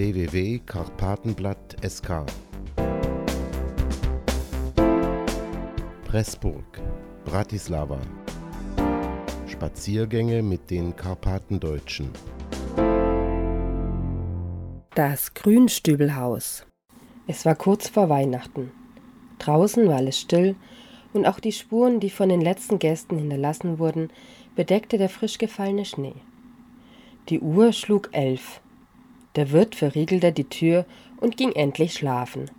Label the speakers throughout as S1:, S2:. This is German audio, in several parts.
S1: www.karpatenblatt.sk Pressburg, Bratislava Spaziergänge mit den Karpatendeutschen
S2: Das Grünstübelhaus Es war kurz vor Weihnachten. Draußen war alles still und auch die Spuren, die von den letzten Gästen hinterlassen wurden, bedeckte der frisch gefallene Schnee. Die Uhr schlug elf. Der Wirt verriegelte die Tür und ging endlich schlafen.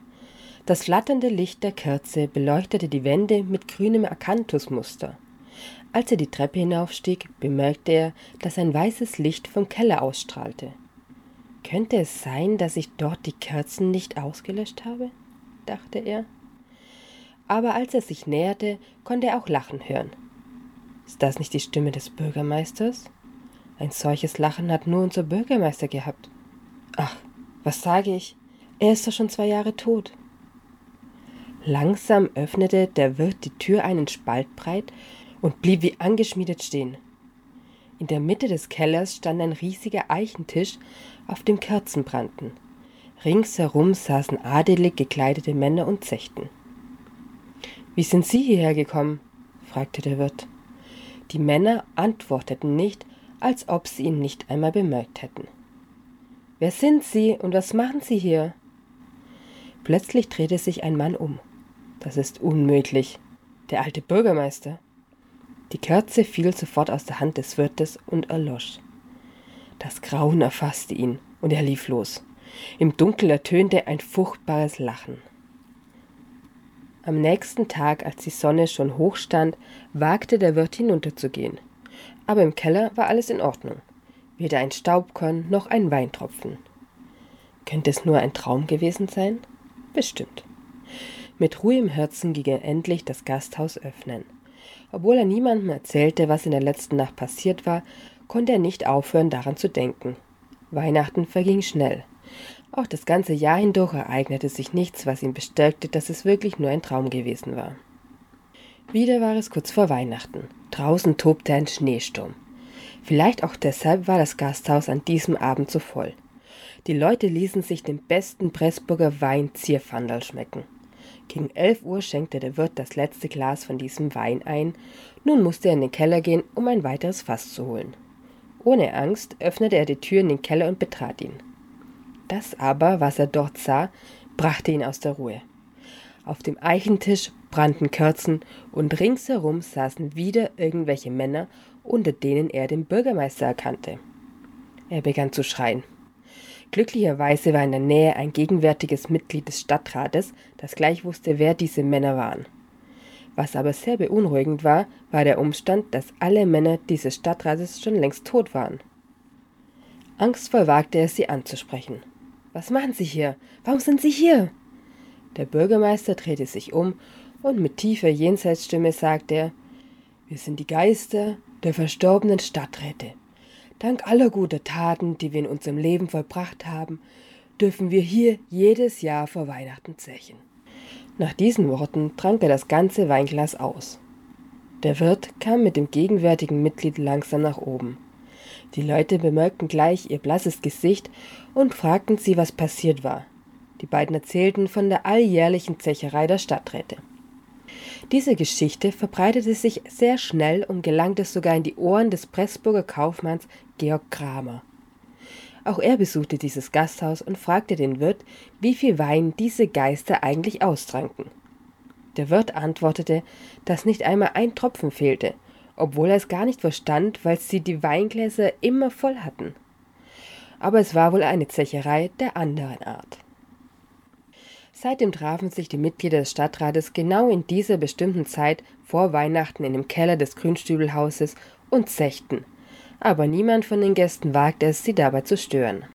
S2: Das flatternde Licht der Kerze beleuchtete die Wände mit grünem Akanthusmuster. Als er die Treppe hinaufstieg, bemerkte er, dass ein weißes Licht vom Keller ausstrahlte. Könnte es sein, dass ich dort die Kerzen nicht ausgelöscht habe? dachte er. Aber als er sich näherte, konnte er auch Lachen hören. Ist das nicht die Stimme des Bürgermeisters? Ein solches Lachen hat nur unser Bürgermeister gehabt. Ach, was sage ich? Er ist doch schon zwei Jahre tot. Langsam öffnete der Wirt die Tür einen Spalt breit und blieb wie angeschmiedet stehen. In der Mitte des Kellers stand ein riesiger Eichentisch, auf dem Kerzen brannten. Ringsherum saßen adelig gekleidete Männer und zechten. Wie sind Sie hierher gekommen? fragte der Wirt. Die Männer antworteten nicht, als ob sie ihn nicht einmal bemerkt hätten. Wer sind Sie und was machen Sie hier? Plötzlich drehte sich ein Mann um. Das ist unmöglich. Der alte Bürgermeister. Die Kerze fiel sofort aus der Hand des Wirtes und erlosch. Das Grauen erfasste ihn und er lief los. Im Dunkel ertönte ein furchtbares Lachen. Am nächsten Tag, als die Sonne schon hoch stand, wagte der Wirt hinunterzugehen. Aber im Keller war alles in Ordnung weder ein Staubkorn noch ein Weintropfen. Könnte es nur ein Traum gewesen sein? Bestimmt. Mit ruhigem Herzen ging er endlich das Gasthaus öffnen. Obwohl er niemandem erzählte, was in der letzten Nacht passiert war, konnte er nicht aufhören, daran zu denken. Weihnachten verging schnell. Auch das ganze Jahr hindurch ereignete sich nichts, was ihn bestärkte, dass es wirklich nur ein Traum gewesen war. Wieder war es kurz vor Weihnachten. Draußen tobte ein Schneesturm. Vielleicht auch deshalb war das Gasthaus an diesem Abend so voll. Die Leute ließen sich den besten Pressburger Wein Zierfandel schmecken. Gegen elf Uhr schenkte der Wirt das letzte Glas von diesem Wein ein. Nun musste er in den Keller gehen, um ein weiteres Fass zu holen. Ohne Angst öffnete er die Tür in den Keller und betrat ihn. Das aber, was er dort sah, brachte ihn aus der Ruhe. Auf dem Eichentisch brannten Kerzen und ringsherum saßen wieder irgendwelche Männer unter denen er den Bürgermeister erkannte. Er begann zu schreien. Glücklicherweise war in der Nähe ein gegenwärtiges Mitglied des Stadtrates, das gleich wusste, wer diese Männer waren. Was aber sehr beunruhigend war, war der Umstand, dass alle Männer dieses Stadtrates schon längst tot waren. Angstvoll wagte er, sie anzusprechen. Was machen Sie hier? Warum sind Sie hier? Der Bürgermeister drehte sich um und mit tiefer Jenseitsstimme sagte er: Wir sind die Geister, der verstorbenen Stadträte. Dank aller guten Taten, die wir in unserem Leben vollbracht haben, dürfen wir hier jedes Jahr vor Weihnachten zechen. Nach diesen Worten trank er das ganze Weinglas aus. Der Wirt kam mit dem gegenwärtigen Mitglied langsam nach oben. Die Leute bemerkten gleich ihr blasses Gesicht und fragten sie, was passiert war. Die beiden erzählten von der alljährlichen Zecherei der Stadträte. Diese Geschichte verbreitete sich sehr schnell und gelangte sogar in die Ohren des Pressburger Kaufmanns Georg Kramer. Auch er besuchte dieses Gasthaus und fragte den Wirt, wie viel Wein diese Geister eigentlich austranken. Der Wirt antwortete, dass nicht einmal ein Tropfen fehlte, obwohl er es gar nicht verstand, weil sie die Weingläser immer voll hatten. Aber es war wohl eine Zecherei der anderen Art. Seitdem trafen sich die Mitglieder des Stadtrates genau in dieser bestimmten Zeit vor Weihnachten in dem Keller des Grünstübelhauses und zechten. Aber niemand von den Gästen wagte es, sie dabei zu stören